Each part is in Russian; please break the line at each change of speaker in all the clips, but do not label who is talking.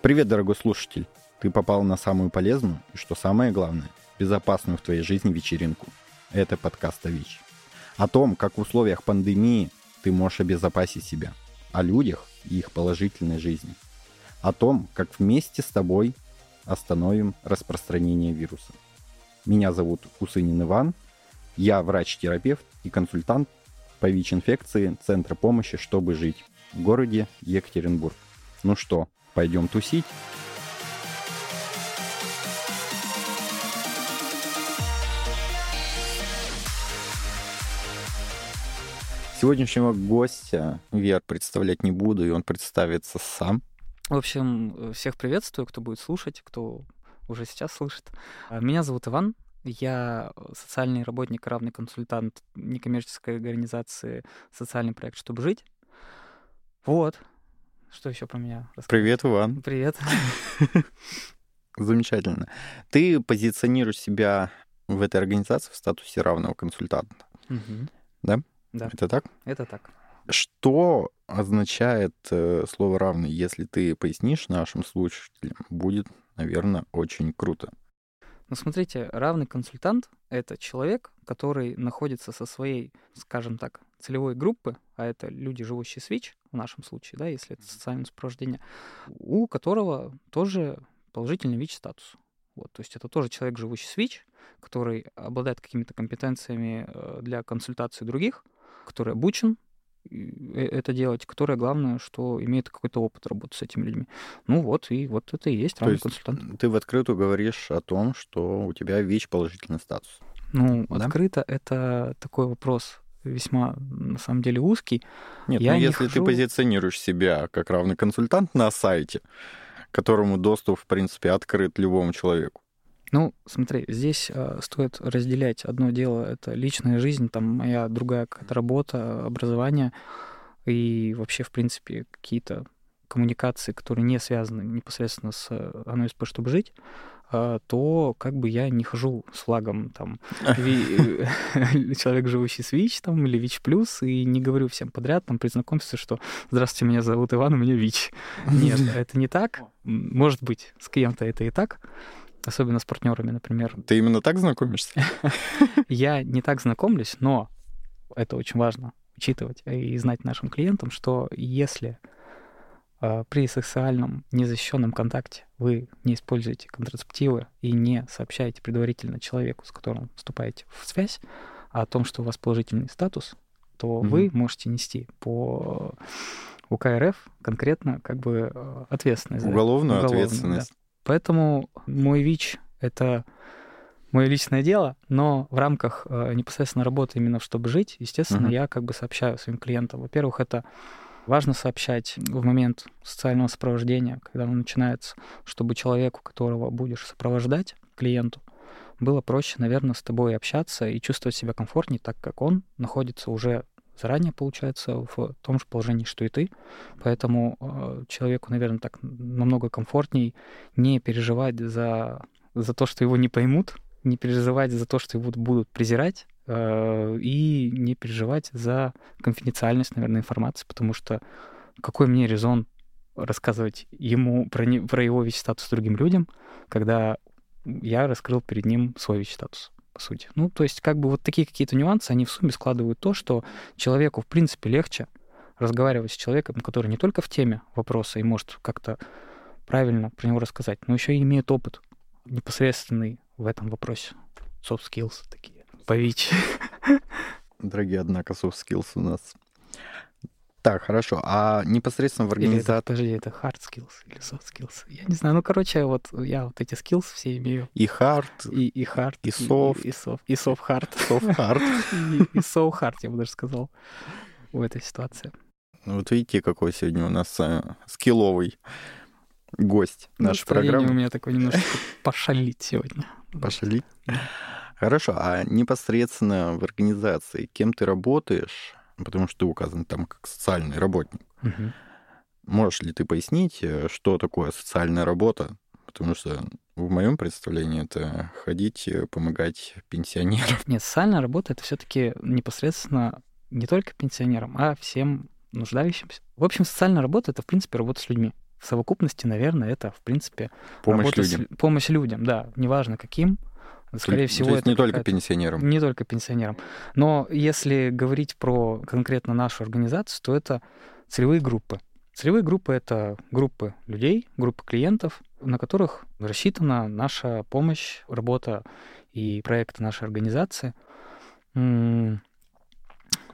Привет, дорогой слушатель! Ты попал на самую полезную и, что самое главное, безопасную в твоей жизни вечеринку. Это подкаст о ВИЧ. О том, как в условиях пандемии ты можешь обезопасить себя. О людях и их положительной жизни. О том, как вместе с тобой остановим распространение вируса. Меня зовут Усынин Иван. Я врач-терапевт и консультант по ВИЧ-инфекции Центра помощи «Чтобы жить» в городе Екатеринбург. Ну что, пойдем тусить? Сегодняшнего гостя Вер представлять не буду, и он представится сам.
В общем, всех приветствую, кто будет слушать, кто уже сейчас слышит. Меня зовут Иван, я социальный работник, равный консультант некоммерческой организации «Социальный проект, чтобы жить». Вот. Что еще про меня?
Рассказать? Привет, Иван.
Привет.
Замечательно. Ты позиционируешь себя в этой организации в статусе равного консультанта.
Угу.
Да?
Да.
Это так?
Это так.
Что означает э, слово равный? Если ты пояснишь нашим слушателям, будет, наверное, очень круто.
Ну, смотрите, равный консультант — это человек, который находится со своей, скажем так, целевой группы, а это люди, живущие с ВИЧ, в нашем случае, да, если это социальное сопровождение, у которого тоже положительный ВИЧ-статус. Вот, то есть это тоже человек, живущий с ВИЧ, который обладает какими-то компетенциями э, для консультации других, который обучен Э, это делать, которое главное, что имеет какой-то опыт работы с этими людьми. Ну вот, и вот это и есть равный консультант.
Ты в открытую говоришь о том, что у тебя ВИЧ положительный статус.
Ну, да? открыто это такой вопрос весьма, на самом деле, узкий.
Нет, Я ну, если хожу... ты позиционируешь себя как равный консультант на сайте, которому доступ, в принципе, открыт любому человеку,
ну, смотри, здесь э, стоит разделять. Одно дело — это личная жизнь, там моя другая какая-то работа, образование и вообще, в принципе, какие-то коммуникации, которые не связаны непосредственно с АНСП, чтобы жить, то как бы я не хожу с флагом там человек, живущий с ВИЧ там, или ВИЧ+, плюс, и не говорю всем подряд там при знакомстве, что «Здравствуйте, меня зовут Иван, у меня ВИЧ». Нет, это не так. Может быть, с кем-то это и так, особенно с партнерами, например.
Ты именно так знакомишься?
Я не так знакомлюсь, но это очень важно учитывать и знать нашим клиентам, что если э, при сексуальном незащищенном контакте вы не используете контрацептивы и не сообщаете предварительно человеку, с которым вступаете в связь, о том, что у вас положительный статус, то mm-hmm. вы можете нести по УК РФ конкретно как бы э, ответственность.
Уголовную, уголовную ответственность. Да.
Поэтому мой ВИЧ — это мое личное дело, но в рамках э, непосредственно работы именно чтобы жить, естественно, uh-huh. я как бы сообщаю своим клиентам. Во-первых, это важно сообщать в момент социального сопровождения, когда оно начинается, чтобы человеку, которого будешь сопровождать, клиенту, было проще, наверное, с тобой общаться и чувствовать себя комфортнее, так как он находится уже заранее, получается, в том же положении, что и ты. Поэтому э, человеку, наверное, так намного комфортней не переживать за, за то, что его не поймут, не переживать за то, что его будут презирать, и не переживать за конфиденциальность, наверное, информации, потому что какой мне резон рассказывать ему про, не, про его ВИЧ-статус другим людям, когда я раскрыл перед ним свой ВИЧ-статус по сути. Ну, то есть, как бы вот такие какие-то нюансы, они в сумме складывают то, что человеку, в принципе, легче разговаривать с человеком, который не только в теме вопроса и может как-то правильно про него рассказать, но еще и имеет опыт непосредственный в этом вопросе. Soft skills такие. Пович.
Дорогие, однако, soft skills у нас так, хорошо. А непосредственно в организации...
Это, подожди, это hard skills или soft skills? Я не знаю. Ну, короче, вот я вот эти skills все имею.
И hard.
И, и hard.
И soft.
И, и, soft. И soft hard.
Soft hard.
и, и so hard, я бы даже сказал, в этой ситуации.
Ну, вот видите, какой сегодня у нас э, скилловый гость нашей программы.
у меня такой немножко пошалить сегодня.
Пошалить? Хорошо, а непосредственно в организации, кем ты работаешь, потому что ты указан там как социальный работник.
Угу.
Можешь ли ты пояснить, э, что такое социальная работа? Потому что в моем представлении это ходить, э, помогать пенсионерам.
Нет, социальная работа это все-таки непосредственно не только пенсионерам, а всем нуждающимся. В общем, социальная работа это, в принципе, работа с людьми. в совокупности, наверное, это, в принципе,
помощь людям.
С, помощь людям, да, неважно каким. Скорее
то,
всего,
то есть
это
не только пенсионерам.
Не только пенсионерам. Но если говорить про конкретно нашу организацию, то это целевые группы. Целевые группы — это группы людей, группы клиентов, на которых рассчитана наша помощь, работа и проекты нашей организации.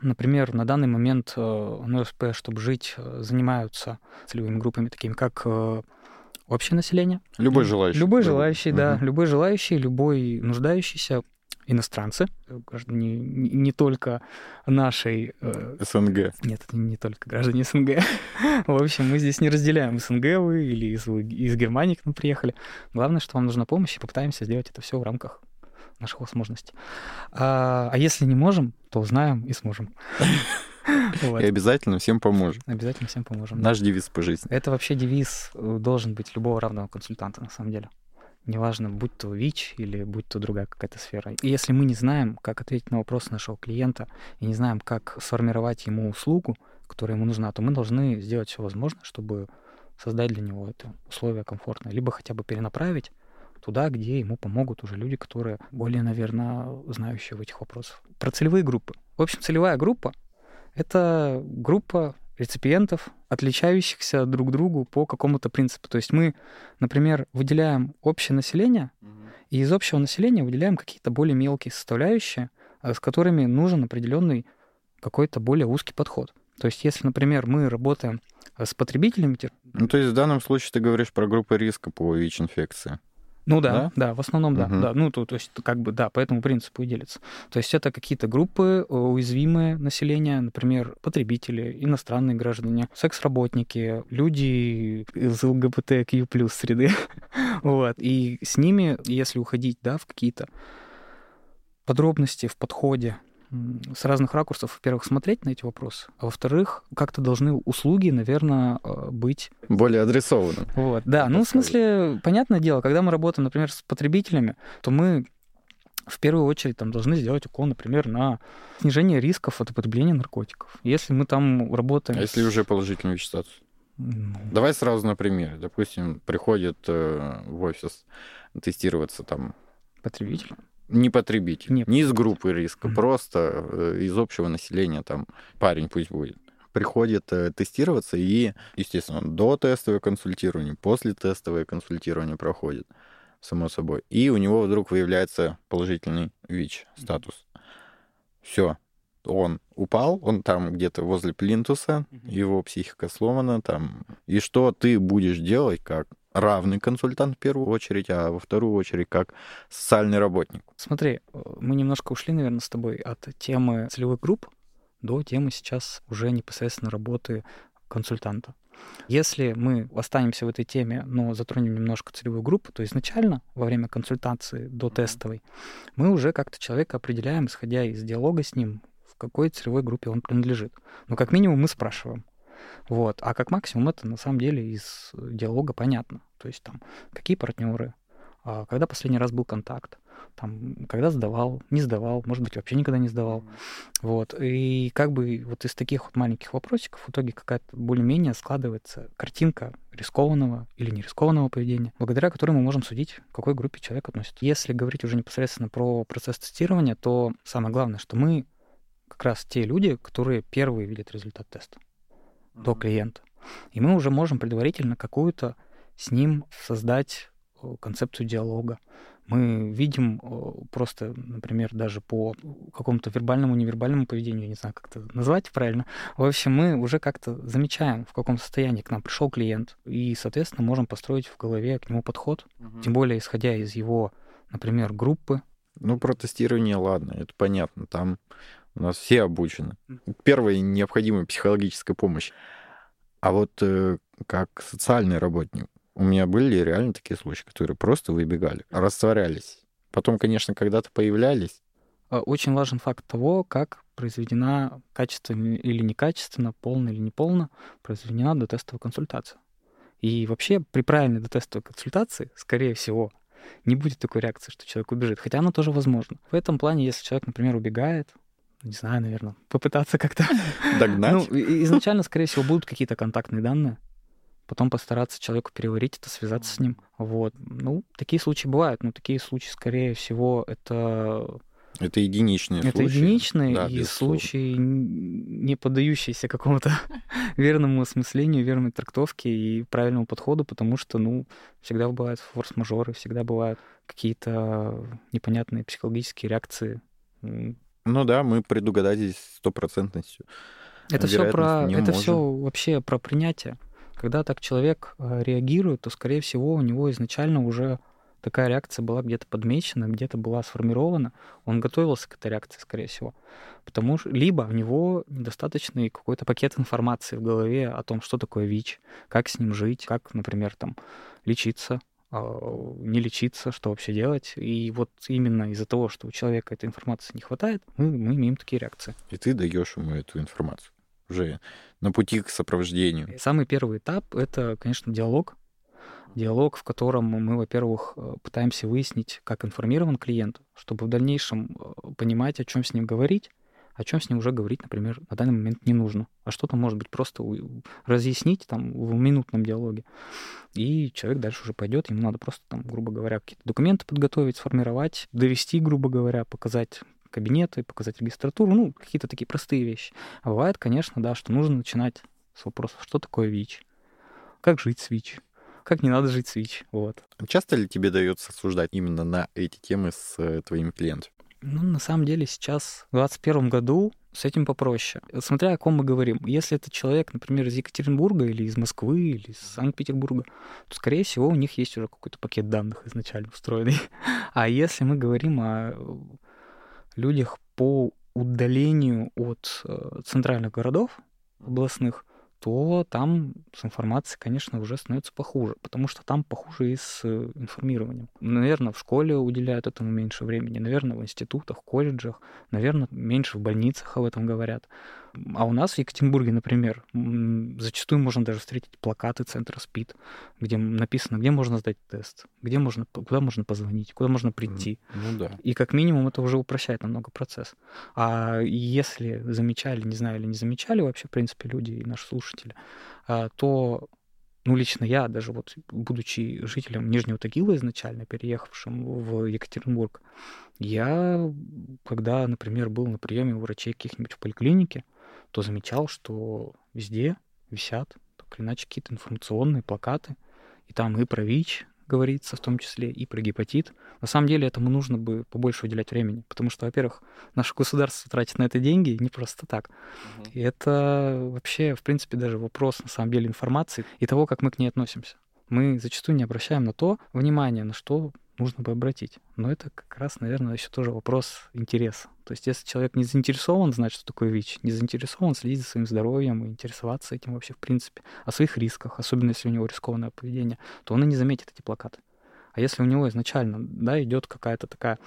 Например, на данный момент э, НСП, чтобы жить, э, занимаются целевыми группами, такими как э, общее население.
Любой желающий.
Любой желающий, угу. да. Любой желающий, любой нуждающийся, иностранцы, граждане не, не только нашей...
Э, СНГ.
Нет, не только граждане СНГ. В общем, мы здесь не разделяем СНГ вы или из, из Германии к нам приехали. Главное, что вам нужна помощь, и попытаемся сделать это все в рамках наших возможностей. А, а если не можем, то узнаем и сможем.
Вот. И обязательно всем поможем.
Обязательно всем поможем.
Наш да. девиз по жизни.
Это вообще девиз э, должен быть любого равного консультанта, на самом деле. Неважно, будь то ВИЧ или будь то другая какая-то сфера. И если мы не знаем, как ответить на вопрос нашего клиента, и не знаем, как сформировать ему услугу, которая ему нужна, то мы должны сделать все возможное, чтобы создать для него это условие комфортное, либо хотя бы перенаправить туда, где ему помогут уже люди, которые более, наверное, знающие в этих вопросах. Про целевые группы. В общем, целевая группа — это группа реципиентов, отличающихся друг другу по какому-то принципу. То есть мы, например, выделяем общее население, и из общего населения выделяем какие-то более мелкие составляющие, э, с которыми нужен определенный какой-то более узкий подход. То есть, если, например, мы работаем э, с потребителями...
Ну, то есть в данном случае ты говоришь про группы риска по ВИЧ-инфекции.
Ну да, да, да, в основном да, угу. да. Ну, то, то есть, как бы, да, по этому принципу и делится. То есть это какие-то группы э, уязвимые населения, например, потребители, иностранные граждане, секс-работники, люди из ЛГБТК плюс среды. вот. И с ними, если уходить, да, в какие-то подробности в подходе, с разных ракурсов, во-первых, смотреть на эти вопросы, а во-вторых, как-то должны услуги, наверное, э, быть...
Более адресованы.
Вот, да. Ну, в смысле, понятное дело, когда мы работаем, например, с потребителями, то мы в первую очередь там должны сделать укол, например, на снижение рисков от употребления наркотиков. Если мы там работаем...
А если уже положительный статус? Ну... Давай сразу на примере. Допустим, приходит э, в офис тестироваться там...
Потребитель?
Не потребитель, не, не из группы риска, mm-hmm. просто э, из общего населения, там парень пусть будет приходит э, тестироваться и, естественно, до тестового консультирования, после тестового консультирования проходит, само собой. И у него вдруг выявляется положительный ВИЧ статус. Все, он упал, он там где-то возле плинтуса, его психика сломана там. И что ты будешь делать как равный консультант в первую очередь, а во вторую очередь как социальный работник.
Смотри, мы немножко ушли, наверное, с тобой от темы целевых групп до темы сейчас уже непосредственно работы консультанта. Если мы останемся в этой теме, но затронем немножко целевую группу, то изначально во время консультации до тестовой мы уже как-то человека определяем, исходя из диалога с ним, в какой целевой группе он принадлежит. Но как минимум мы спрашиваем, вот. А как максимум это на самом деле из диалога понятно. То есть там какие партнеры, а когда последний раз был контакт, там, когда сдавал, не сдавал, может быть, вообще никогда не сдавал. Вот. И как бы вот из таких вот маленьких вопросиков в итоге какая-то более-менее складывается картинка рискованного или не рискованного поведения, благодаря которой мы можем судить, к какой группе человек относится. Если говорить уже непосредственно про процесс тестирования, то самое главное, что мы как раз те люди, которые первые видят результат теста до клиента. И мы уже можем предварительно какую-то с ним создать э, концепцию диалога. Мы видим э, просто, например, даже по какому-то вербальному, невербальному поведению, не знаю, как это назвать правильно. В общем, мы уже как-то замечаем, в каком состоянии к нам пришел клиент, и, соответственно, можем построить в голове к нему подход, угу. тем более исходя из его, например, группы.
Ну, про тестирование, ладно, это понятно, там у нас все обучены. Первая необходимая психологическая помощь. А вот э, как социальный работник, у меня были реально такие случаи, которые просто выбегали, растворялись. Потом, конечно, когда-то появлялись.
А, очень важен факт того, как произведена качественно или некачественно, полно или неполно произведена дотестовая консультация. И вообще при правильной дотестовой консультации, скорее всего, не будет такой реакции, что человек убежит. Хотя она тоже возможна. В этом плане, если человек, например, убегает, не знаю, наверное, попытаться как-то...
Догнать?
Ну, изначально, скорее всего, будут какие-то контактные данные. потом постараться человеку переварить это, связаться с ним. Вот. Ну, такие случаи бывают, но такие случаи, скорее всего, это
это единичные
это
случаи.
Это единичные да, и случаи, не поддающиеся какому-то верному осмыслению, верной трактовке и правильному подходу, потому что, ну, всегда бывают форс-мажоры, всегда бывают какие-то непонятные психологические реакции.
Ну да, мы предугадать здесь стопроцентностью.
Это все про, это все вообще про принятие. Когда так человек э, реагирует, то, скорее всего, у него изначально уже такая реакция была где-то подмечена, где-то была сформирована, он готовился к этой реакции, скорее всего. Потому что либо у него недостаточный какой-то пакет информации в голове о том, что такое ВИЧ, как с ним жить, как, например, там, лечиться, не лечиться, что вообще делать. И вот именно из-за того, что у человека этой информации не хватает, мы, мы имеем такие реакции.
И ты даешь ему эту информацию уже на пути к сопровождению.
Самый первый этап — это, конечно, диалог диалог, в котором мы, во-первых, э, пытаемся выяснить, как информирован клиент, чтобы в дальнейшем э, понимать, о чем с ним говорить, о чем с ним уже говорить, например, на данный момент не нужно. А что-то, может быть, просто разъяснить там в минутном диалоге. И человек дальше уже пойдет, ему надо просто, там, грубо говоря, какие-то документы подготовить, сформировать, довести, грубо говоря, показать кабинеты, показать регистратуру, ну, какие-то такие простые вещи. А бывает, конечно, да, что нужно начинать с вопросов, что такое ВИЧ, как жить с ВИЧ, как не надо жить с ВИЧ. Вот.
Часто ли тебе дается осуждать именно на эти темы с э, твоими клиентами?
Ну, на самом деле сейчас, в 2021 году, с этим попроще. Смотря о ком мы говорим. Если это человек, например, из Екатеринбурга или из Москвы или из Санкт-Петербурга, то, скорее всего, у них есть уже какой-то пакет данных изначально встроенный. А если мы говорим о людях по удалению от э, центральных городов областных, то там с информацией, конечно, уже становится похуже, потому что там похуже и с э, информированием. Наверное, в школе уделяют этому меньше времени, наверное, в институтах, колледжах, наверное, меньше в больницах об этом говорят. А у нас в Екатеринбурге, например, зачастую можно даже встретить плакаты центра СПИД, где написано, где можно сдать тест, где можно, куда можно позвонить, куда можно прийти.
Ну да.
И как минимум это уже упрощает намного процесс. А если замечали, не знаю, или не замечали вообще, в принципе, люди и наши слушатели, а, то ну, лично я, даже вот будучи жителем Нижнего Тагила изначально, переехавшим в Екатеринбург, я, когда, например, был на приеме у врачей каких-нибудь в поликлинике, то замечал, что везде висят так или иначе какие-то информационные плакаты, и там и про ВИЧ говорится в том числе, и про гепатит. На самом деле этому нужно бы побольше уделять времени, потому что, во-первых, наше государство тратит на это деньги не просто так. Угу. И это вообще, в принципе, даже вопрос, на самом деле, информации и того, как мы к ней относимся. Мы зачастую не обращаем на то внимание, на что нужно бы обратить. Но это как раз, наверное, еще тоже вопрос интереса. То есть если человек не заинтересован знать, что такое ВИЧ, не заинтересован следить за своим здоровьем и интересоваться этим вообще в принципе, о своих рисках, особенно если у него рискованное поведение, то он и не заметит эти плакаты. А если у него изначально, да, идет какая-то такая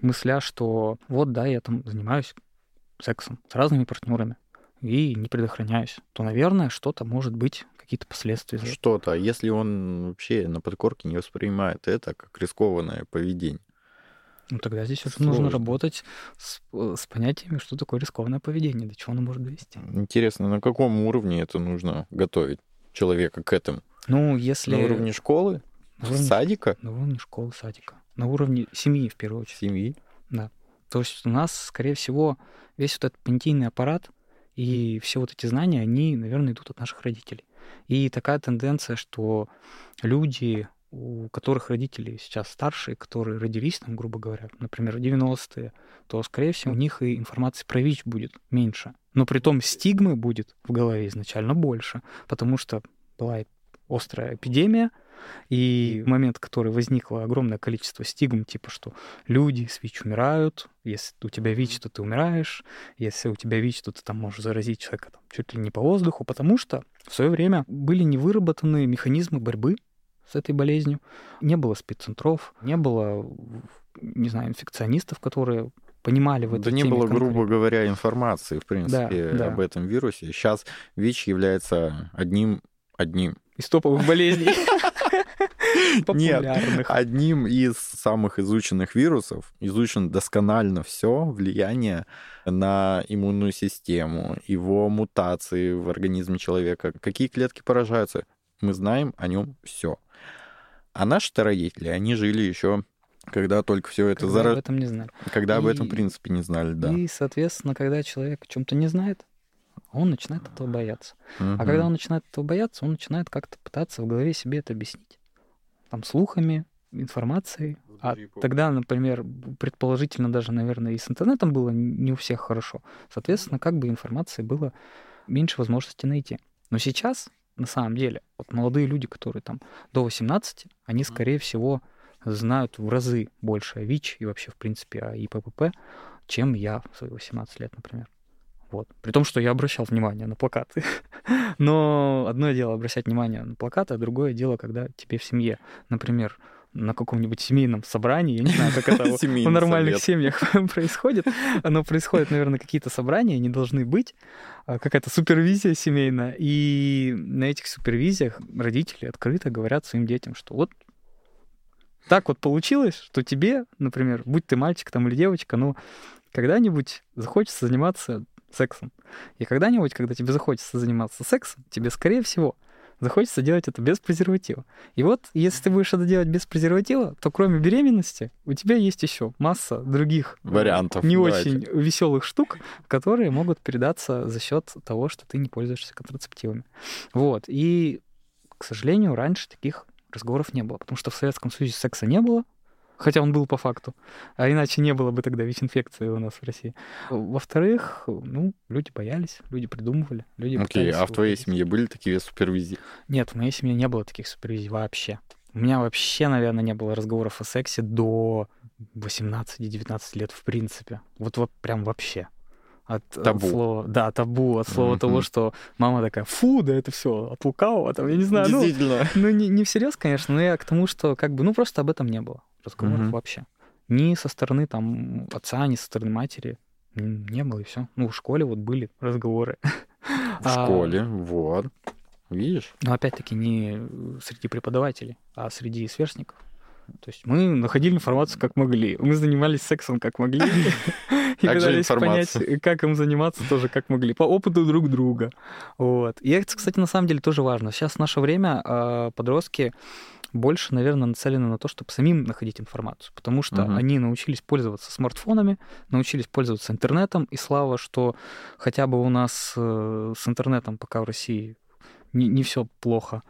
мысля, что вот, да, я там занимаюсь сексом с разными партнерами и не предохраняюсь, то, наверное, что-то может быть какие-то последствия.
Что-то. А если он вообще на подкорке не воспринимает это как рискованное поведение?
Ну тогда здесь уже нужно работать с, э, с понятиями, что такое рискованное поведение, до чего оно может довести.
Интересно, на каком уровне это нужно готовить человека к этому?
Ну, если...
На уровне школы? На уровне... Садика?
На уровне школы, садика. На уровне семьи, в первую очередь.
Семьи?
Да. То есть у нас, скорее всего, весь вот этот понятийный аппарат и все вот эти знания, они, наверное, идут от наших родителей. И такая тенденция, что люди, у которых родители сейчас старшие, которые родились, там, грубо говоря, например, в 90-е, то, скорее всего, у них и информации про ВИЧ будет меньше. Но при том стигмы будет в голове изначально больше, потому что была острая эпидемия, и момент, который возникло огромное количество стигм, типа, что люди с ВИЧ умирают, если у тебя ВИЧ, то ты умираешь, если у тебя ВИЧ, то ты там можешь заразить человека там, чуть ли не по воздуху, потому что в свое время были не выработаны механизмы борьбы с этой болезнью, не было спеццентров, не было, не знаю, инфекционистов, которые понимали в этой
Да не было, конкретно. грубо говоря, информации, в принципе, да, да. об этом вирусе. Сейчас ВИЧ является одним одним
из топовых болезней.
Нет, одним из самых изученных вирусов, изучен досконально все влияние на иммунную систему, его мутации в организме человека, какие клетки поражаются. мы знаем о нем все. А наши родители, они жили еще когда только все это
Когда
зара-
об этом не знали.
Когда об
И-
этом, в принципе, не знали, да.
И, соответственно, когда человек о чем-то не знает, он начинает этого бояться. А
Мгм.
когда он начинает этого бояться, он начинает как-то пытаться в голове себе это объяснить. Там слухами, информацией. А тогда, например, предположительно даже, наверное, и с интернетом было не у всех хорошо. Соответственно, как бы информации было меньше возможности найти. Но сейчас, на самом деле, вот молодые люди, которые там до 18, они, скорее всего, знают в разы больше о ВИЧ и вообще, в принципе, о ИППП, чем я в свои 18 лет, например. Вот. При том, что я обращал внимание на плакаты. Но одно дело обращать внимание на плакаты, а другое дело, когда тебе в семье, например, на каком-нибудь семейном собрании, я не знаю, как это в нормальных семьях происходит, но происходят, наверное, какие-то собрания, они должны быть, а, какая-то супервизия семейная, и на этих супервизиях родители открыто говорят своим детям, что вот так вот получилось, что тебе, например, будь ты мальчик там или девочка, ну, когда-нибудь захочется заниматься сексом. И когда-нибудь, когда тебе захочется заниматься сексом, тебе, скорее всего, захочется делать это без презерватива. И вот, если ты будешь это делать без презерватива, то кроме беременности у тебя есть еще масса других э,
Вариантов,
не
давайте.
очень веселых штук, которые могут передаться за счет того, что ты не пользуешься контрацептивами. Вот. И, к сожалению, раньше таких разговоров не было, потому что в Советском Союзе секса не было, хотя он был по факту, а иначе не было бы тогда ВИЧ-инфекции у нас в России. Во-вторых, ну, люди боялись, люди придумывали, люди
Окей, а в твоей
выходить.
семье были такие супервизии?
Нет, в моей семье не было таких супервизий вообще. У меня вообще, наверное, не было разговоров о сексе до 18-19 лет в принципе. Вот, вот прям вообще. От, от
Табу.
слова, да, табу, от слова
Мгм.
того, что мама такая, фу, да это все от лукавого, там, я не знаю, ну, ну не, не всерьез, конечно, но я к тому, что как бы, ну просто об этом не было разговоров
Мгм.
вообще. Ни со стороны там отца, ни со стороны матери не было, и все. Ну, в школе вот были разговоры.
В
А,
школе, вот. Видишь?
но опять-таки не среди преподавателей, а среди сверстников. То есть мы находили информацию как могли. Мы занимались сексом как могли. И пытались понять,
информацию.
как им заниматься тоже как могли. По опыту друг друга. Вот. И это, кстати, на самом деле тоже важно. Сейчас в наше время а, подростки больше, наверное, нацелены на то, чтобы самим находить информацию, потому что
Мгм.
они научились пользоваться смартфонами, научились пользоваться интернетом, и слава, что хотя бы у нас э, с интернетом пока в России не, не все плохо.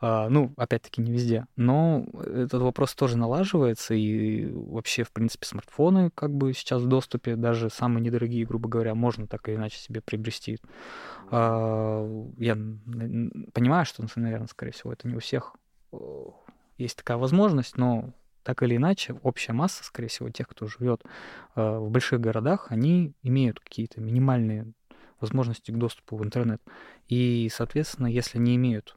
А, ну, опять-таки, не везде. Но этот вопрос тоже налаживается, и вообще, в принципе, смартфоны как бы сейчас в доступе, даже самые недорогие, грубо говоря, можно так или иначе себе приобрести. А, я понимаю, что, наверное, скорее всего, это не у всех есть такая возможность, но так или иначе, общая масса, скорее всего, тех, кто живет э, в больших городах, они имеют какие-то минимальные возможности к доступу в интернет. И, соответственно, если не имеют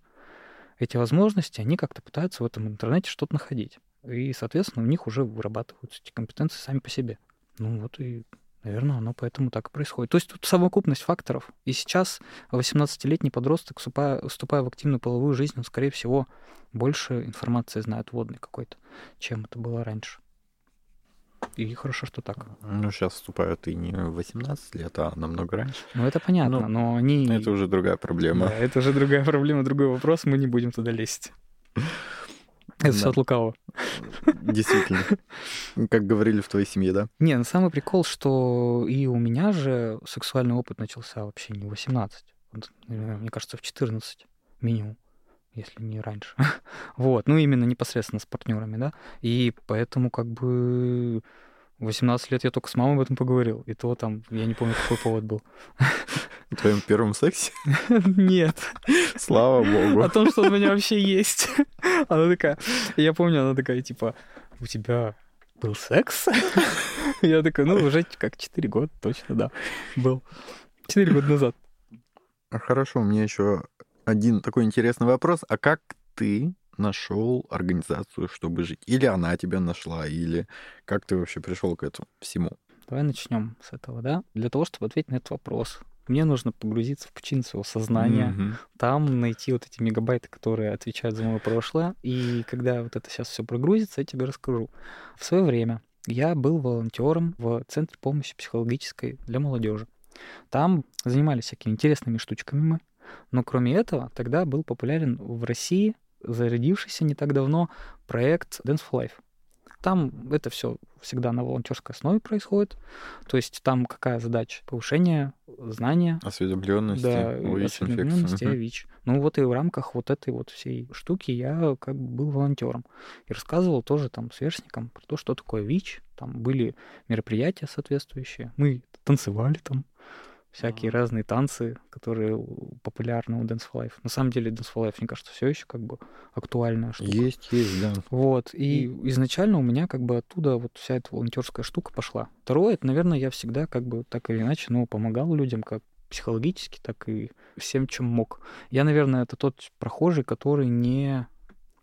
эти возможности, они как-то пытаются в этом интернете что-то находить. И, соответственно, у них уже вырабатываются эти компетенции сами по себе. Ну вот и, наверное, оно поэтому так и происходит. То есть тут совокупность факторов. И сейчас 18-летний подросток, вступая, вступая в активную половую жизнь, он, скорее всего, больше информации знает водной какой-то, чем это было раньше. И хорошо, что так.
Ну, сейчас вступают и не в 18 лет, а намного раньше.
Ну, это понятно,
Ну,
но они...
Это уже другая проблема.
Да, это уже другая проблема, другой вопрос, мы не будем туда лезть. Это все
Да.
от лукавого.
Действительно. Как говорили в твоей семье, да?
Не, ну самый прикол, что и у меня же сексуальный опыт начался вообще не в 18, вот, э, мне кажется, в 14 минимум, если не раньше. Вот, ну именно непосредственно с партнерами, да. И поэтому как бы в 18 лет я только с мамой об этом поговорил. И то там, я не помню, какой повод был.
В твоем первом сексе?
Нет.
Слава богу.
О том, что у меня вообще есть. Она такая, я помню, она такая, типа, у тебя был секс? Я такой, ну, уже как 4 года, точно, да, был. 4 года назад.
Хорошо, у меня еще один такой интересный вопрос. А как ты нашел организацию, чтобы жить? Или она тебя нашла, или как ты вообще пришел к этому всему?
Давай начнем с этого, да? Для того, чтобы ответить на этот вопрос, мне нужно погрузиться в пучину своего сознания,
Мгм.
там найти вот эти мегабайты, которые отвечают за мое прошлое. И когда вот это сейчас все прогрузится, я тебе расскажу. В свое время я был волонтером в Центре помощи психологической для молодежи. Там занимались всякими интересными штучками мы. Но кроме этого, тогда был популярен в России зародившийся не так давно проект Dance for Life. Там это все всегда на волонтерской основе происходит. То есть там какая задача? Повышение знания.
Осведомленности.
Да, осведомленности о ВИЧ. Ну вот и в рамках вот этой вот всей штуки я как бы был волонтером. И рассказывал тоже там сверстникам про то, что такое ВИЧ. Там были мероприятия соответствующие. Мы танцевали там всякие mm-hmm. разные танцы, которые популярны у Dance for Life. На самом деле Dance for Life, мне кажется, все еще как бы актуальная штука.
Есть, есть, да.
Вот. И изначально у меня как бы оттуда вот вся эта волонтерская штука пошла. Второе, это, наверное, я всегда как бы так или иначе, ну, помогал людям как психологически, так и всем, чем мог. Я, наверное, это тот прохожий, который не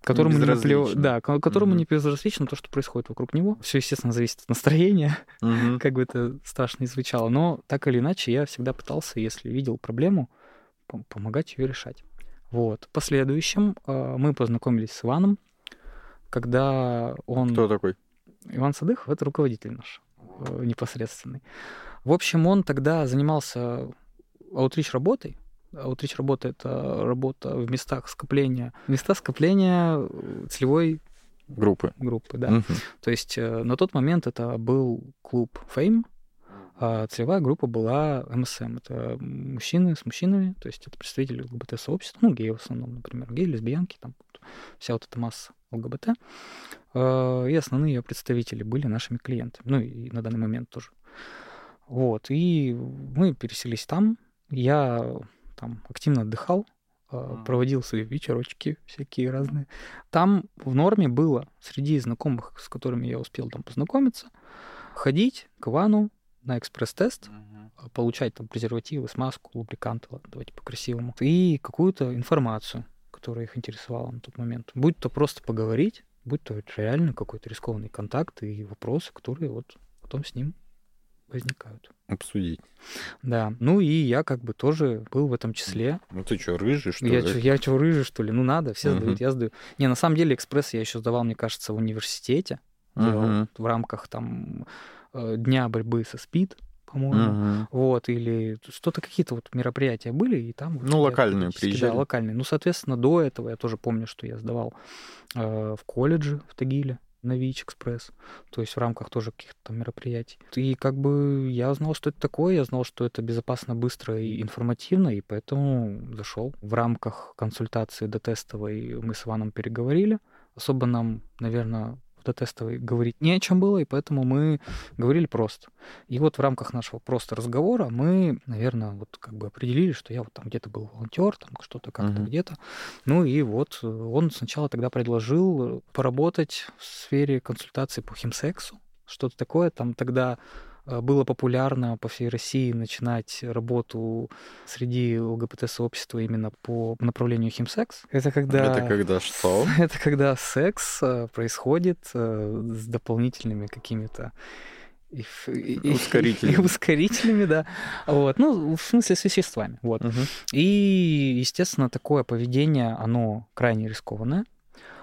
которому не, наплев... да, которому mm-hmm. не безразлично то, что происходит вокруг него. Все, естественно, зависит от настроения, mm-hmm. как бы это страшно не звучало. Но так или иначе, я всегда пытался, если видел проблему, помогать ее решать. Вот. В последующем э, мы познакомились с Иваном, когда он...
Кто такой?
Иван Садыхов — это руководитель наш э, непосредственный. В общем, он тогда занимался аутрич работой, Outreach работа — это работа в местах скопления. Места скопления э, целевой
группы.
Группы, да. Угу. То есть э, на тот момент это был клуб Fame, а целевая группа была МСМ. Это мужчины с мужчинами, то есть это представители ЛГБТ-сообщества, ну, геи в основном, например, геи, лесбиянки, там вся вот эта масса ЛГБТ. А, и основные ее представители были нашими клиентами, ну, и на данный момент тоже. Вот, и мы переселись там. Я там активно отдыхал, mm. проводил свои вечерочки всякие разные. Там в норме было среди знакомых, с которыми я успел там познакомиться, ходить к Ивану на экспресс-тест, mm-hmm. получать там презервативы, смазку, лубриканты, ладно, давайте по-красивому, и какую-то информацию, которая их интересовала на тот момент. Будь то просто поговорить, будь то реально какой-то рискованный контакт и вопросы, которые вот потом с ним возникают.
Обсудить.
Да. Ну и я как бы тоже был в этом числе.
Ну ты что, рыжий, что
я
ли?
Чё, я что, рыжий, что ли? Ну надо, все uh-huh. сдают, я сдаю. Не, на самом деле экспресс я еще сдавал, мне кажется, в университете. Uh-huh. в рамках там э, дня борьбы со СПИД по-моему, uh-huh. вот, или что-то какие-то вот мероприятия были, и там...
Ну, локальные приезжали.
Да, локальные. Ну, соответственно, до этого я тоже помню, что я сдавал э, в колледже в Тагиле, на ВИЧ Экспресс, то есть в рамках тоже каких-то мероприятий. И как бы я знал, что это такое, я знал, что это безопасно, быстро и информативно, и поэтому зашел. В рамках консультации дотестовой мы с Иваном переговорили. Особо нам, наверное, до тестовой говорить не о чем было, и поэтому мы говорили просто. И вот в рамках нашего просто разговора мы, наверное, вот как бы определили, что я вот там где-то был волонтер, там что-то как-то uh-huh. где-то. Ну и вот он сначала тогда предложил поработать в сфере консультации по химсексу, что-то такое. Там тогда Э, было популярно по всей России начинать работу среди ЛГБТ-сообщества именно по направлению химсекс.
Это когда... Это когда что?
Это когда секс э, происходит э, с дополнительными какими-то и, и, ускорителями. И, и ускорителями, да. Вот. Ну, в смысле, с веществами. Вот. Угу. И, естественно, такое поведение, оно крайне рискованное.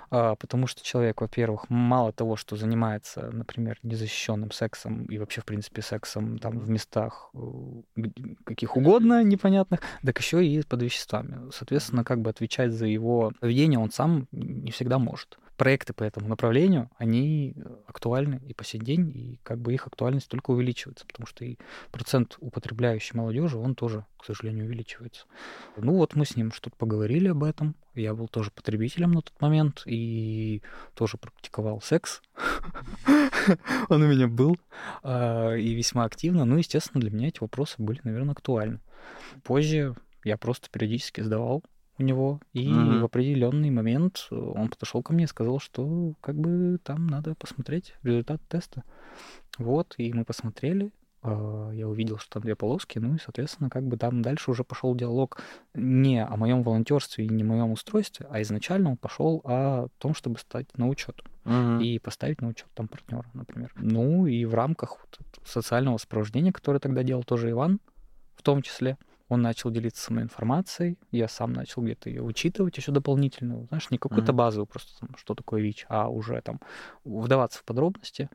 А, потому что человек, во-первых, мало того, что занимается, например, незащищенным сексом и вообще, в принципе, сексом там в местах каких угодно непонятных, так еще и под веществами. Соответственно, как бы отвечать за его поведение он сам не всегда может проекты по этому направлению, они э, актуальны и по сей день, и как бы их актуальность только увеличивается, потому что и процент употребляющей молодежи, он тоже, к сожалению, увеличивается. Ну вот мы с ним что-то поговорили об этом. Я был тоже потребителем на тот момент и тоже практиковал секс. Он у меня был а, и весьма активно. Ну, естественно, для меня эти вопросы были, наверное, актуальны. Позже я просто периодически сдавал у него, и mm-hmm. в определенный момент он подошел ко мне и сказал, что как бы там надо посмотреть результат теста. Вот, и мы посмотрели, а, я увидел, что там две полоски, ну и, соответственно, как бы там дальше уже пошел диалог не о моем волонтерстве и не о моем устройстве, а изначально он пошел о том, чтобы стать на учет uh-huh. и поставить на учет там партнера, например. Ну и в рамках вот социального сопровождения, которое тогда делал тоже Иван, в том числе, он начал делиться со мной информацией, я сам начал где-то ее учитывать еще дополнительно, знаешь, не какую-то mm-hmm. базовую просто, там, что такое ВИЧ, а уже там вдаваться в подробности.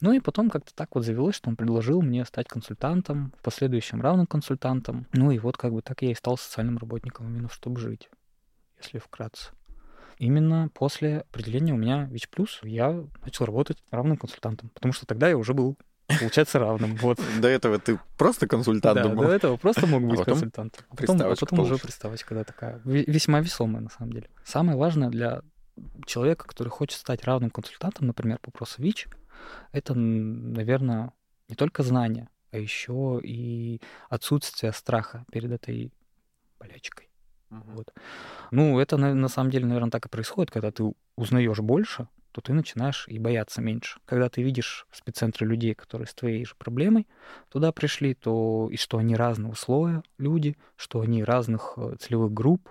Ну и потом как-то так вот завелось, что он предложил мне стать консультантом, в последующем равным консультантом. Ну и вот как бы так я и стал социальным работником именно чтобы жить, если вкратце. Именно после определения у меня ВИЧ+, я начал работать равным консультантом, потому что тогда я уже был получается равным. Вот.
До этого ты просто консультант
да,
был?
до этого просто мог быть а консультантом. А потом, а потом уже приставочка, да, такая весьма весомая на самом деле. Самое важное для человека, который хочет стать равным консультантом, например, по вопросу ВИЧ, это, наверное, не только знание, а еще и отсутствие страха перед этой болячкой. Угу. Вот. Ну, это на, на самом деле, наверное, так и происходит, когда ты узнаешь больше, то ты начинаешь и бояться меньше. Когда ты видишь в спеццентре людей, которые с твоей же проблемой туда пришли, то и что они разного слоя люди, что они разных э, целевых групп,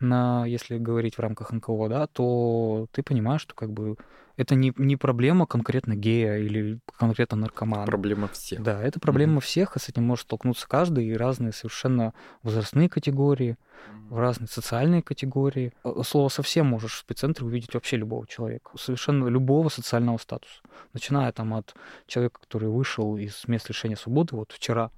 на, если говорить в рамках НКО, да, то ты понимаешь, что как бы это не, не проблема конкретно гея или конкретно наркомана.
Проблема всех.
Да, это проблема mm-hmm. всех, и с этим может столкнуться каждый, и разные совершенно возрастные категории, mm-hmm. разные социальные категории. Э, слово совсем можешь в спеццентре увидеть вообще любого человека, совершенно любого социального статуса. Начиная там от человека, который вышел из мест лишения свободы, вот вчера,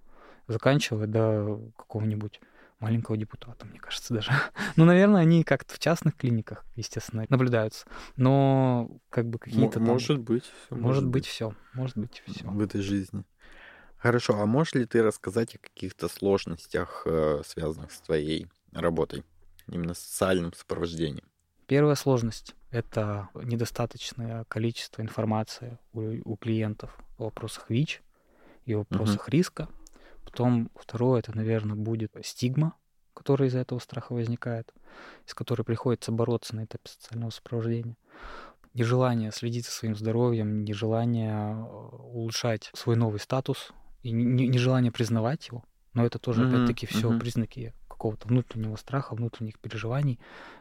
заканчивая до какого-нибудь маленького депутата, мне кажется, даже. ну, наверное, они как-то в частных клиниках, естественно, наблюдаются. Но как бы какие-то... М-
может там... быть.
Может, может быть все. Может быть все.
В этой жизни. Хорошо, а можешь ли ты рассказать о каких-то сложностях, э, связанных с твоей работой, именно социальным сопровождением?
Первая сложность — это недостаточное количество информации у, у клиентов о вопросах ВИЧ и о вопросах uh-huh. риска. Потом второе, это, наверное, будет стигма, которая из-за этого страха возникает, с которой приходится бороться на этапе социального сопровождения. Нежелание следить за своим здоровьем, нежелание э, улучшать свой новый статус и нежелание признавать его. Но это тоже, mm-hmm. опять-таки, все mm-hmm. признаки какого-то внутреннего страха, внутренних переживаний,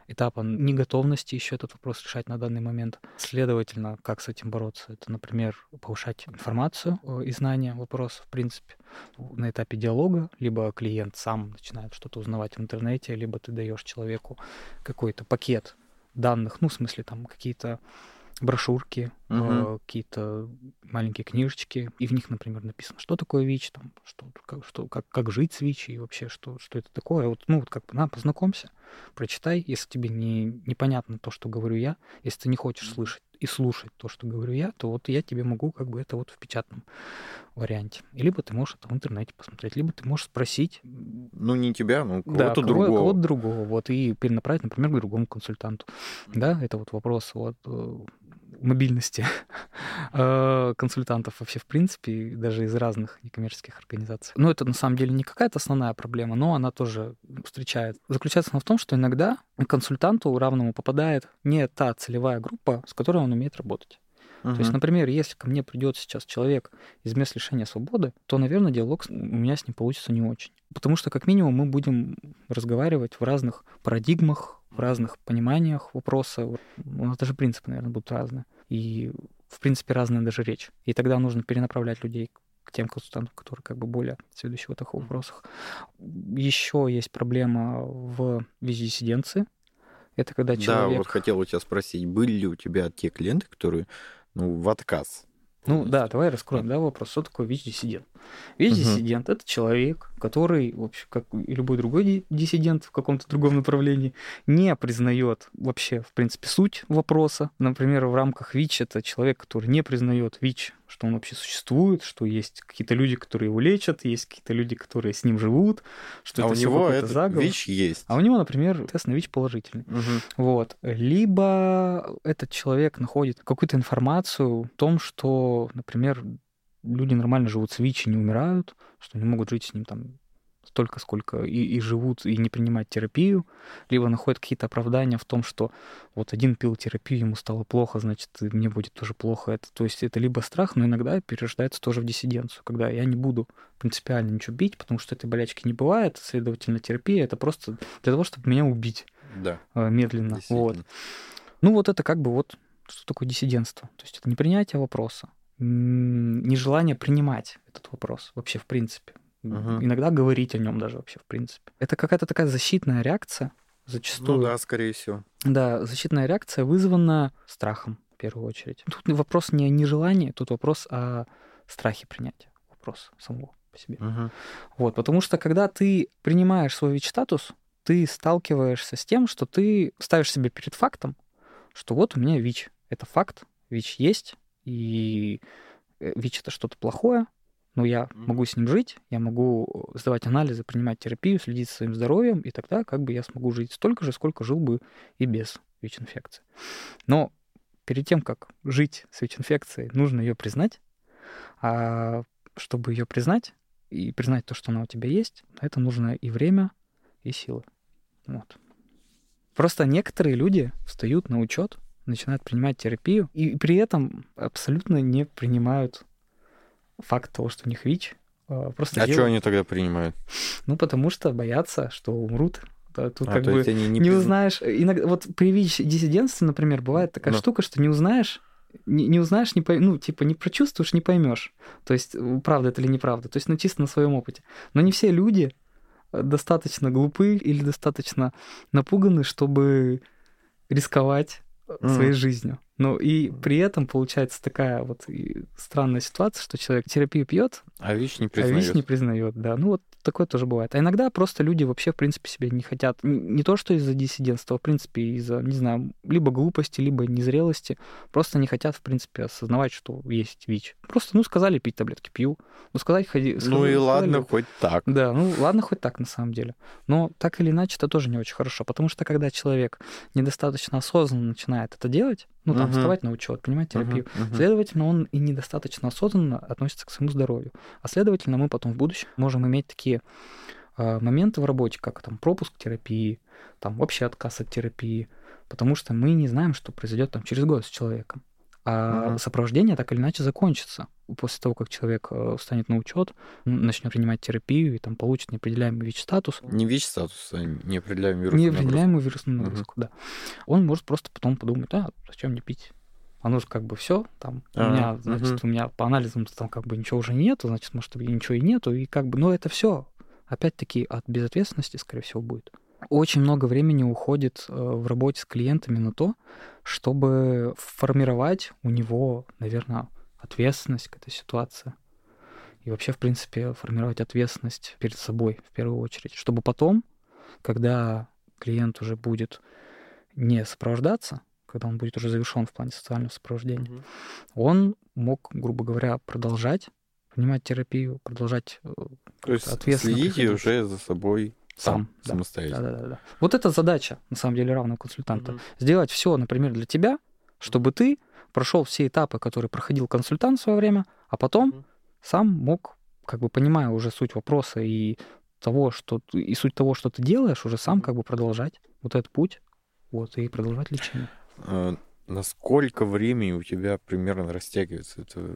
этапа неготовности еще этот вопрос решать на данный момент. Следовательно, как с этим бороться? Это, например, повышать информацию и знания вопроса, в принципе, на этапе диалога, либо клиент сам начинает что-то узнавать в интернете, либо ты даешь человеку какой-то пакет данных, ну, в смысле, там, какие-то брошюрки, угу. какие-то маленькие книжечки, и в них, например, написано, что такое ВИЧ, там, что, как, что, как, как жить с ВИЧ, и вообще, что, что это такое. Вот, ну, вот как бы, на, познакомься, прочитай, если тебе не, непонятно то, что говорю я, если ты не хочешь слышать и слушать то, что говорю я, то вот я тебе могу как бы это вот в печатном варианте. И либо ты можешь это в интернете посмотреть, либо ты можешь спросить.
Ну, не тебя, ну, кого-то
да,
другого. Кого,
кого-то другого, вот, и перенаправить, например, к другому консультанту. Да, это вот вопрос вот э, мобильности э, консультантов вообще в принципе, даже из разных некоммерческих организаций. Но это на самом деле не какая-то основная проблема, но она тоже встречает. Заключается она в том, что иногда консультанту равному попадает не та целевая группа, с которой он умеет работать. Uh-huh. То есть, например, если ко мне придет сейчас человек из мест лишения свободы, то, наверное, диалог у меня с ним получится не очень. Потому что, как минимум, мы будем разговаривать в разных парадигмах, в разных пониманиях вопроса. У нас даже принципы, наверное, будут разные. И, в принципе, разная даже речь. И тогда нужно перенаправлять людей к тем консультантам, которые как бы более сведущие в этих вопросах. Еще есть проблема в визе-диссиденции. Это когда человек...
Да, вот хотел у тебя спросить, были ли у тебя те клиенты, которые ну, в отказ
ну да, давай раскроем да, вопрос, что такое ВИЧ-диссидент. ВИЧ-диссидент угу. это человек, который, в общем, как и любой другой диссидент в каком-то другом направлении, не признает вообще, в принципе, суть вопроса. Например, в рамках ВИЧ это человек, который не признает ВИЧ, что он вообще существует, что есть какие-то люди, которые его лечат, есть какие-то люди, которые с ним живут, что
а
это
у него это заговор. ВИЧ есть.
А у него, например, тест на ВИЧ положительный. Угу. Вот. Либо этот человек находит какую-то информацию о том, что, например, люди нормально живут с ВИЧ и не умирают, что они могут жить с ним там столько, сколько и, и живут, и не принимать терапию, либо находят какие-то оправдания в том, что вот один пил терапию, ему стало плохо, значит, мне будет тоже плохо. Это, то есть это либо страх, но иногда перерождается тоже в диссиденцию, когда я не буду принципиально ничего бить, потому что этой болячки не бывает, следовательно, терапия это просто для того, чтобы меня убить
да.
Э, медленно. Вот. Ну вот это как бы вот что такое диссидентство. То есть это не принятие вопроса, нежелание принимать этот вопрос вообще в принципе. Угу. Иногда говорить о нем даже вообще, в принципе. Это какая-то такая защитная реакция, зачастую.
Ну да, скорее всего.
Да, защитная реакция вызвана страхом, в первую очередь. Тут вопрос не о нежелании, тут вопрос о страхе принятия. Вопрос самого по себе.
Угу.
Вот, потому что когда ты принимаешь свой ВИЧ-статус, ты сталкиваешься с тем, что ты ставишь себе перед фактом, что вот у меня ВИЧ. Это факт, ВИЧ есть, и э, ВИЧ это что-то плохое, но я могу с ним жить, я могу сдавать анализы, принимать терапию, следить за своим здоровьем, и тогда как бы я смогу жить столько же, сколько жил бы и без ВИЧ-инфекции. Но перед тем, как жить с ВИЧ-инфекцией, нужно ее признать. А чтобы ее признать и признать то, что она у тебя есть, это нужно и время, и силы. Вот. Просто некоторые люди встают на учет, начинают принимать терапию, и при этом абсолютно не принимают факт того, что у них ВИЧ.
А, просто а делают... что они тогда принимают?
Ну, потому что боятся, что умрут. Да, тут а, как бы не, не, не узнаешь. Иногда, вот при ВИЧ-диссидентстве, например, бывает такая Но. штука, что не узнаешь, не, не узнаешь, не поймешь, ну, типа, не прочувствуешь, не поймешь. То есть, правда это или неправда. То есть, ну, чисто на своем опыте. Но не все люди э, достаточно глупы или достаточно напуганы, чтобы рисковать mm. своей жизнью. Ну и при этом получается такая вот странная ситуация, что человек терапию пьет,
а ВИЧ не признает.
А ВИЧ не признает, да. Ну вот такое тоже бывает. А иногда просто люди вообще, в принципе, себе не хотят. Не то, что из-за диссидентства, а в принципе, из-за, не знаю, либо глупости, либо незрелости. Просто не хотят, в принципе, осознавать, что есть ВИЧ. Просто, ну, сказали пить таблетки, пью. Ну, сказать, ходи...
Ну сказали, и ладно, сказали, хоть так.
Да, ну, ладно, хоть так, на самом деле. Но так или иначе, это тоже не очень хорошо. Потому что, когда человек недостаточно осознанно начинает это делать, ну, там, uh-huh. вставать на учет, принимать терапию. Uh-huh. Uh-huh. Следовательно, он и недостаточно осознанно относится к своему здоровью. А следовательно, мы потом в будущем можем иметь такие э, моменты в работе, как там пропуск терапии, там вообще отказ от терапии, потому что мы не знаем, что произойдет там через год с человеком. А uh-huh. сопровождение так или иначе закончится после того, как человек э, встанет на учет, начнет принимать терапию и там получит неопределяемый ВИЧ-статус.
Не ВИЧ-статус, а неопределяемый вирусный
Неопределяемый вирусный нагрузку, uh-huh. да. Он может просто потом подумать, а, зачем мне пить? оно же как бы все, там, а, у меня, значит, угу. у меня по анализам там как бы ничего уже нету, значит, может, ничего и нету, и как бы, но это все, опять-таки, от безответственности, скорее всего, будет. Очень много времени уходит э, в работе с клиентами на то, чтобы формировать у него, наверное, ответственность к этой ситуации. И вообще, в принципе, формировать ответственность перед собой в первую очередь, чтобы потом, когда клиент уже будет не сопровождаться, когда он будет уже завершен в плане социального сопровождения, угу. он мог, грубо говоря, продолжать принимать терапию, продолжать
э, То есть ответственно следите уже за собой сам, да. самостоятельно.
Да, да, да, да. Вот это задача, на самом деле, равного консультанта. Угу. Сделать все, например, для тебя, чтобы ты прошел все этапы, которые проходил консультант в свое время, а потом угу. сам мог, как бы понимая уже суть вопроса и того, что и суть того, что ты делаешь, уже сам как бы продолжать вот этот путь, вот и продолжать лечение.
А, на сколько времени у тебя примерно растягивается это...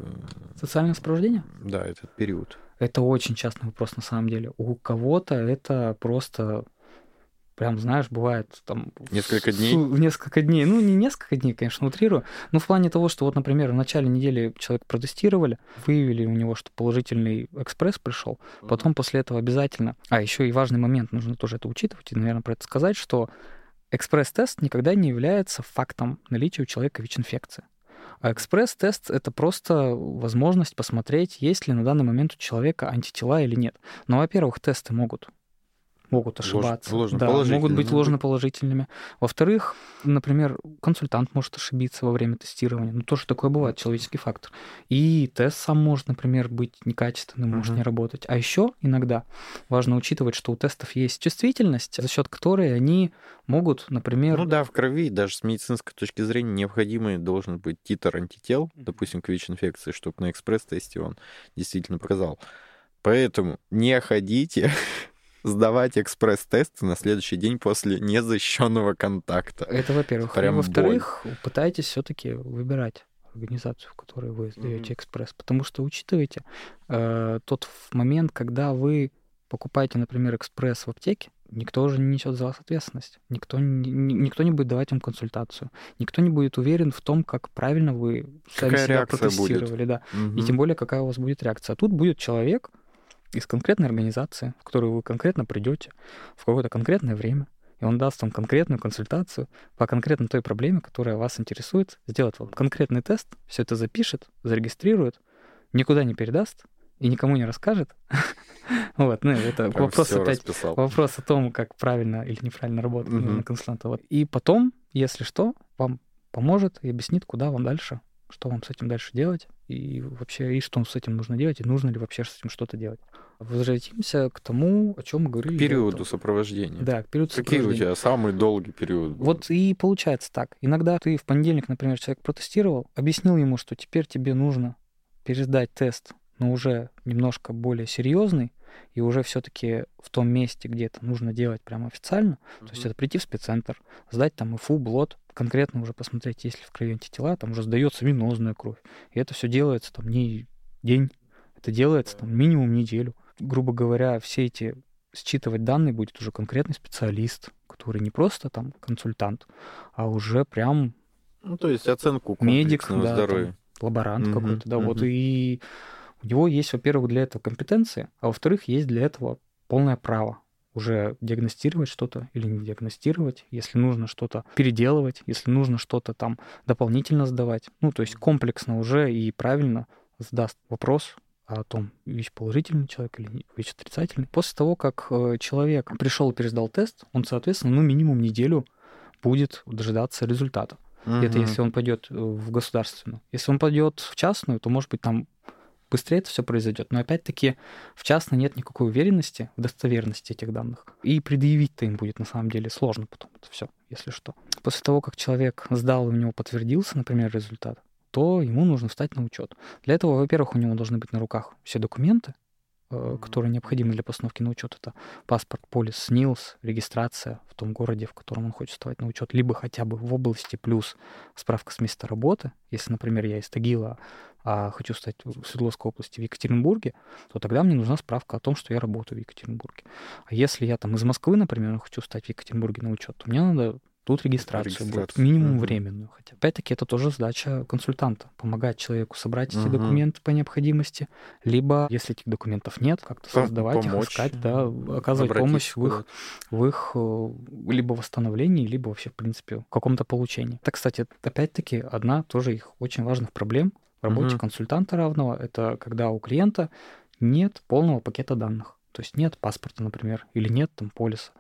Социальное сопровождение?
Да, этот период.
Это очень частный вопрос на самом деле. У кого-то это просто прям, знаешь, бывает там...
Несколько дней?
В несколько дней. Ну, не несколько дней, конечно, утрирую. Но в плане того, что вот, например, в начале недели человек протестировали, выявили у него, что положительный экспресс пришел. Потом после этого обязательно... А, еще и важный момент, нужно тоже это учитывать и, наверное, про это сказать, что Экспресс-тест никогда не является фактом наличия у человека ВИЧ-инфекции. А экспресс-тест — это просто возможность посмотреть, есть ли на данный момент у человека антитела или нет. Но, во-первых, тесты могут могут ошибаться.
Лож,
да, могут быть ложноположительными. Во-вторых, например, консультант может ошибиться во время тестирования. Ну, тоже такое бывает, человеческий фактор. И тест сам может, например, быть некачественным, uh-huh. может не работать. А еще иногда важно учитывать, что у тестов есть чувствительность, за счет которой они могут, например...
Ну да, в крови даже с медицинской точки зрения необходимый должен быть титр антител, допустим, к ВИЧ-инфекции, чтобы на экспресс-тесте он действительно показал. Поэтому не ходите сдавать экспресс-тесты на следующий день после незащищенного контакта.
Это, во-первых. Прям во-вторых, пытайтесь все-таки выбирать организацию, в которой вы сдаете mm-hmm. экспресс. Потому что учитывайте э, тот момент, когда вы покупаете, например, экспресс в аптеке, никто уже не несет за вас ответственность. Никто не, никто не будет давать вам консультацию. Никто не будет уверен в том, как правильно вы
сами какая себя протестировали.
Да. Угу. И тем более, какая у вас будет реакция. А тут будет человек, из конкретной организации, в которую вы конкретно придете в какое-то конкретное время, и он даст вам конкретную консультацию по конкретно той проблеме, которая вас интересует, сделает вам конкретный тест, все это запишет, зарегистрирует, никуда не передаст и никому не расскажет. Вот, ну, это вопрос опять, вопрос о том, как правильно или неправильно работать на консультанта. Вот. И потом, если что, вам поможет и объяснит, куда вам дальше, что вам с этим дальше делать, и вообще, и что с этим нужно делать, и нужно ли вообще с этим что-то делать. Возвратимся к тому, о чем мы говорили.
К периоду сопровождения.
Да, к периоду
Какие
сопровождения.
у тебя самый долгий период? Был?
Вот и получается так. Иногда ты в понедельник, например, человек протестировал, объяснил ему, что теперь тебе нужно пересдать тест, но уже немножко более серьезный, и уже все-таки в том месте, где это нужно делать прямо официально, mm-hmm. то есть это прийти в спеццентр, сдать там ИФУ, БЛОТ, конкретно уже посмотреть, есть ли в крови антитела, там уже сдается венозная кровь. И это все делается там не день, это делается там минимум неделю. Грубо говоря, все эти считывать данные будет уже конкретный специалист, который не просто там консультант, а уже прям
ну, то есть оценку
медик, да,
здоровья.
Там, лаборант угу, какой-то, да, угу. вот и у него есть, во-первых, для этого компетенции, а во-вторых, есть для этого полное право уже диагностировать что-то или не диагностировать, если нужно что-то переделывать, если нужно что-то там дополнительно сдавать. Ну, то есть комплексно уже и правильно задаст вопрос о том, ВИЧ положительный человек или ВИЧ отрицательный. После того, как э, человек пришел и пересдал тест, он, соответственно, ну, минимум неделю будет дожидаться результата. Угу. Это если он пойдет э, в государственную. Если он пойдет в частную, то, может быть, там быстрее это все произойдет. Но опять-таки в частной нет никакой уверенности в достоверности этих данных. И предъявить-то им будет на самом деле сложно потом это все, если что. После того, как человек сдал, и у него подтвердился, например, результат, то ему нужно встать на учет. Для этого, во-первых, у него должны быть на руках все документы, э, которые необходимы для постановки на учет. Это паспорт, полис, СНИЛС, регистрация в том городе, в котором он хочет вставать на учет, либо хотя бы в области, плюс справка с места работы. Если, например, я из Тагила а хочу стать в Свердловской области в Екатеринбурге, то тогда мне нужна справка о том, что я работаю в Екатеринбурге. А если я там из Москвы, например, хочу стать в Екатеринбурге на учет, то мне надо тут регистрацию будет, минимум угу. временную. Хотя, опять-таки, это тоже задача консультанта, помогать человеку собрать угу. эти документы по необходимости, либо, если этих документов нет, как-то создавать Помочь. их, искать, да, оказывать помощь в их, в их э, либо восстановлении, либо вообще, в принципе, в каком-то получении. Это, кстати, опять-таки, одна тоже их очень важных проблем, работе угу. консультанта равного это когда у клиента нет полного пакета данных. То есть нет паспорта, например, или нет там полиса,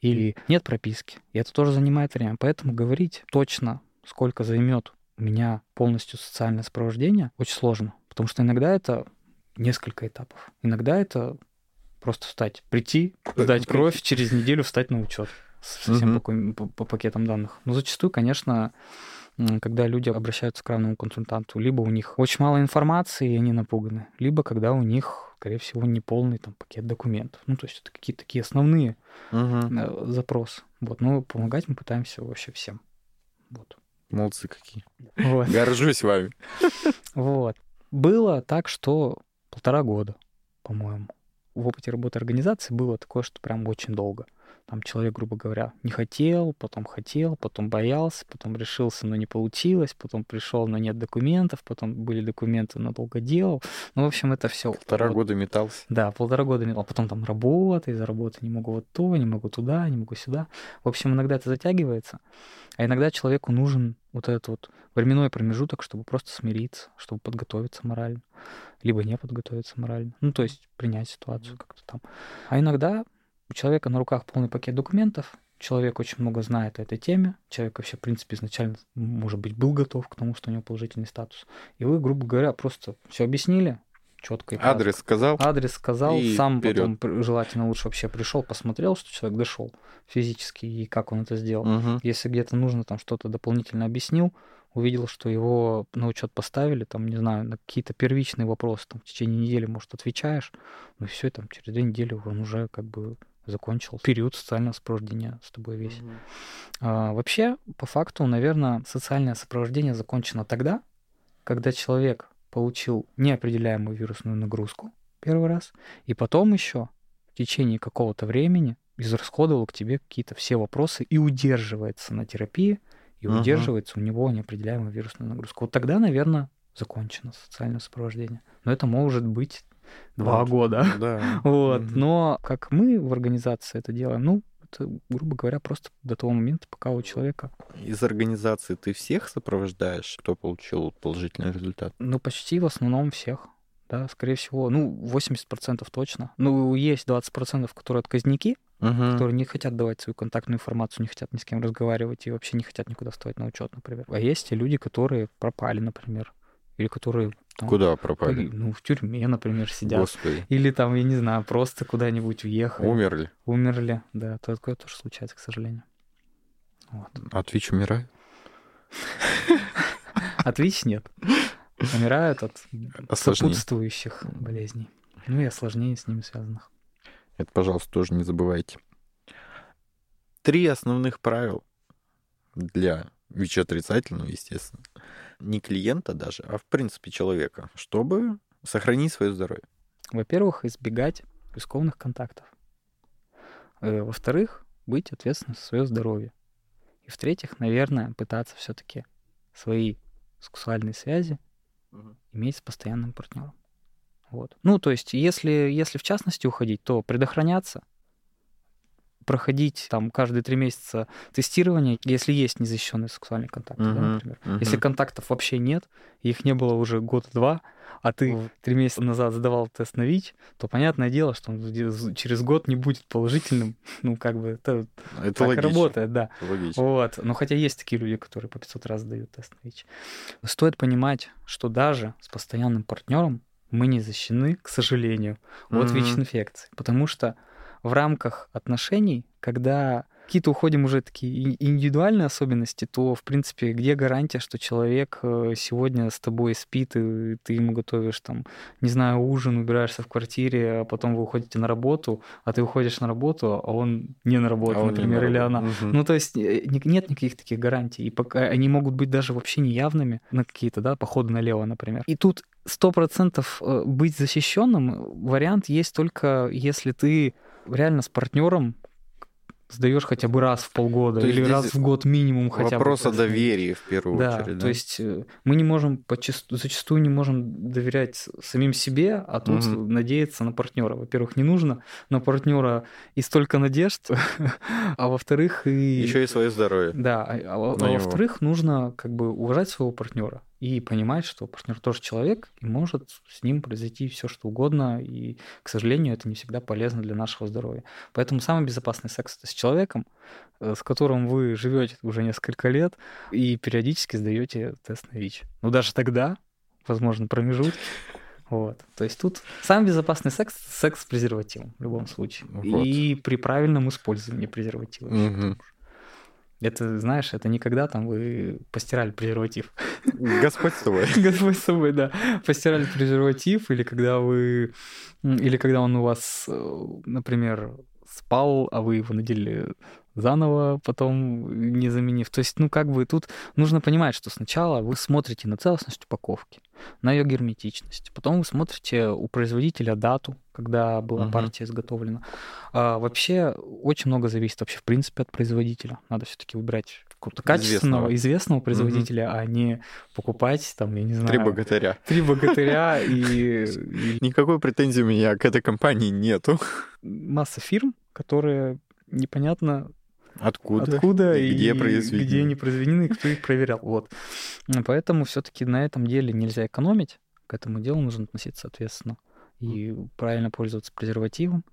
или нет прописки. И это тоже занимает время. Поэтому говорить точно, сколько займет у меня полностью социальное сопровождение, очень сложно. Потому что иногда это несколько этапов. Иногда это просто встать, прийти, сдать кровь, через неделю встать на учет со всем угу. по, по пакетам данных. Но зачастую, конечно, когда люди обращаются к равному консультанту, либо у них очень мало информации, и они напуганы, либо когда у них, скорее всего, неполный там пакет документов. Ну, то есть это какие-то такие основные угу. запросы. Вот, но помогать мы пытаемся вообще всем. Вот.
Молодцы какие. Вот. Горжусь вами.
Вот. Было так, что полтора года, по-моему. В опыте работы организации было такое, что прям очень долго там человек, грубо говоря, не хотел, потом хотел, потом боялся, потом решился, но не получилось, потом пришел, но нет документов, потом были документы, но долго делал. Ну, в общем, это все.
Полтора вот, года метался.
Да, полтора года метал. Потом там работа, из-за работы не могу вот то, не могу туда, не могу сюда. В общем, иногда это затягивается, а иногда человеку нужен вот этот вот временной промежуток, чтобы просто смириться, чтобы подготовиться морально, либо не подготовиться морально. Ну, то есть принять ситуацию как-то там. А иногда у человека на руках полный пакет документов, человек очень много знает о этой теме, человек вообще, в принципе, изначально, может быть, был готов к тому, что у него положительный статус. И вы, грубо говоря, просто все объяснили, четко и
кратко. Адрес сказал.
Адрес сказал, и сам вперед. потом желательно лучше вообще пришел, посмотрел, что человек дошел физически и как он это сделал. Угу. Если где-то нужно там что-то дополнительно объяснил, увидел, что его на учет поставили, там, не знаю, на какие-то первичные вопросы, там, в течение недели, может, отвечаешь, ну и все, там, через две недели он уже как бы закончил период социального сопровождения с тобой весь. Mm-hmm. А, вообще, по факту, наверное, социальное сопровождение закончено тогда, когда человек получил неопределяемую вирусную нагрузку первый раз, и потом еще в течение какого-то времени израсходовал к тебе какие-то все вопросы и удерживается на терапии, и uh-huh. удерживается у него неопределяемая вирусная нагрузка. Вот тогда, наверное, закончено социальное сопровождение. Но это может быть два
Вот.
года.
Да.
Вот.
Мгм.
Но как мы в организации это делаем, ну, это, грубо говоря, просто до того момента, пока у человека,
Из организации ты всех сопровождаешь, кто получил положительный результат?
ну, почти в основном всех. Да, скорее всего, ну, 80% точно. Ну, есть 20%, которые отказники,
Мгм.
которые не хотят давать свою контактную информацию, не хотят ни с кем разговаривать и вообще не хотят никуда вставать на учет, например. А есть и люди, которые пропали, например. Или которые там,
Куда пропали?
ну, в тюрьме, например, сидят.
Господи.
Или там, я не знаю, просто куда-нибудь уехали.
Умерли.
Умерли. Да, то- такое тоже случается, к сожалению. Вот.
А Twitch умирает?
От ВИЧ нет. Умирают от
Осложнений.
сопутствующих болезней. Ну и осложнений с ними связанных.
Это, пожалуйста, тоже не забывайте. Три основных правил для ВИЧ-отрицательного, естественно. Не клиента даже, а в принципе человека, чтобы сохранить свое здоровье.
Во-первых, избегать рискованных контактов. Э, Во-вторых, быть ответственным за свое здоровье. И в-третьих, наверное, пытаться все-таки свои сексуальные связи иметь с постоянным партнером. Вот. Ну, то есть, если, если в частности уходить, то предохраняться, проходить там каждые три месяца тестирование, если есть незащищенные сексуальные контакты, да,
Мгм,
например.
мгм.
Если контактов вообще нет, их не было уже год-два, а ты три месяца назад сдавал тест на ВИЧ, то понятное дело, что он через год не будет положительным. Ну, как бы это
Это
так
логично.
работает, да.
Логично.
Вот. Но хотя есть такие люди, которые по 500 раз сдают тест на ВИЧ. Стоит понимать, что даже с постоянным партнером мы не защищены, к сожалению, от
Мгм.
ВИЧ-инфекции. Потому что в рамках отношений, когда какие-то уходим уже такие индивидуальные особенности, то, в принципе, где гарантия, что человек э, сегодня с тобой спит, и ты ему готовишь там, не знаю, ужин, убираешься в квартире, а потом вы уходите на работу, а ты уходишь на работу, а он не на работу,
А
например,
на
или она.
Мгм.
Ну, то есть э, нет никаких таких гарантий. И пока они могут быть даже вообще неявными на какие-то, да, походы налево, например. И тут сто процентов э, быть защищенным вариант есть только если ты реально с партнером сдаешь хотя бы раз в полгода
То
или раз в год минимум хотя бы.
Вопрос о доверии в первую
Да,
очередь.
то есть э, мы не можем зачастую не можем доверять самим себе, а тут
Мгм.
надеяться на партнера. Во-первых, не нужно на партнера и столько надежд, а во-вторых, и
Еще и свое здоровье.
да, а, а а во-вторых, нужно как бы уважать своего партнера и понимать, что партнер тоже человек, и может с ним произойти все что угодно, и, к сожалению, это не всегда полезно для нашего здоровья. Поэтому самый безопасный секс это с человеком, э, с которым вы живете уже несколько лет и периодически сдаете тест на ВИЧ. Ну даже тогда, возможно, промежутки. Вот. То есть тут самый безопасный секс секс с презервативом в любом случае.
Вот.
И при правильном использовании презерватива.
Мгм.
Это, знаешь, это не когда там вы постирали презерватив.
Господь с тобой.
Господь с собой, да. Постирали презерватив, или когда вы... Или когда он у вас, э, например, спал, а вы его надели заново, потом не заменив. То есть, ну, как бы тут нужно понимать, что сначала вы смотрите на целостность упаковки, на ее герметичность. Потом вы смотрите у производителя дату, когда была
Мгм.
партия изготовлена. А, вообще очень много зависит вообще, в принципе, от производителя. Надо все-таки выбирать какого-то качественного,
Известного.
известного производителя, а не покупать там, я не знаю,
Три богатыря.
три богатыря и
Никакой претензии у меня к этой компании нету.
масса фирм, которые непонятно
Откуда?
откуда
и где
и
произведены.
где они произведены, и кто их проверял. Вот. Поэтому все-таки на этом деле нельзя экономить. К этому делу нужно относиться соответственно. И правильно пользоваться презервативом.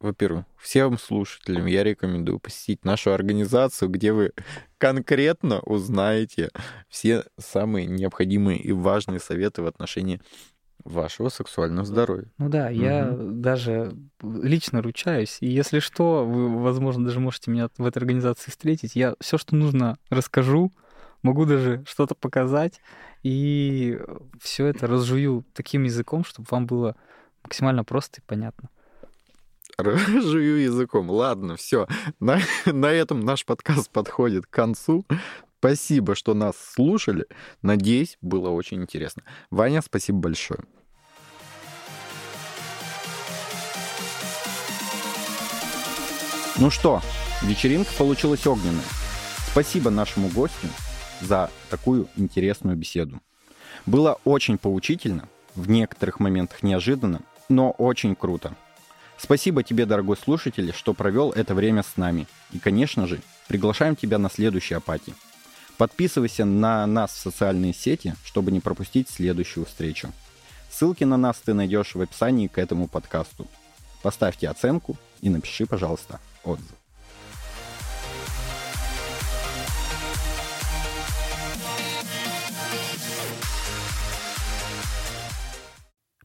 Во-первых, всем слушателям я рекомендую посетить нашу организацию, где вы конкретно узнаете все самые необходимые и важные советы в отношении вашего сексуального здоровья.
Ну да, я даже лично ручаюсь. И если что, вы, возможно, даже можете меня в этой организации встретить. Я все, что нужно, расскажу. Могу даже что-то показать. И все это разжую таким языком, чтобы вам было максимально просто и понятно.
Жую языком. Ладно, все. На, на этом наш подкаст подходит к концу. Спасибо, что нас слушали. Надеюсь, было очень интересно. Ваня, спасибо большое.
Ну что, вечеринка получилась огненная. Спасибо нашему гостю за такую интересную беседу. Было очень поучительно, в некоторых моментах неожиданно но очень круто. Спасибо тебе, дорогой слушатель, что провел это время с нами. И, конечно же, приглашаем тебя на следующий апати. Подписывайся на нас в социальные сети, чтобы не пропустить следующую встречу. Ссылки на нас ты найдешь в описании к этому подкасту. Поставьте оценку и напиши, пожалуйста, отзыв.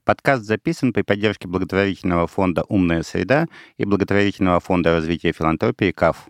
Подкаст записан при поддержке благотворительного фонда «Умная среда» и благотворительного фонда развития филантропии «КАФ».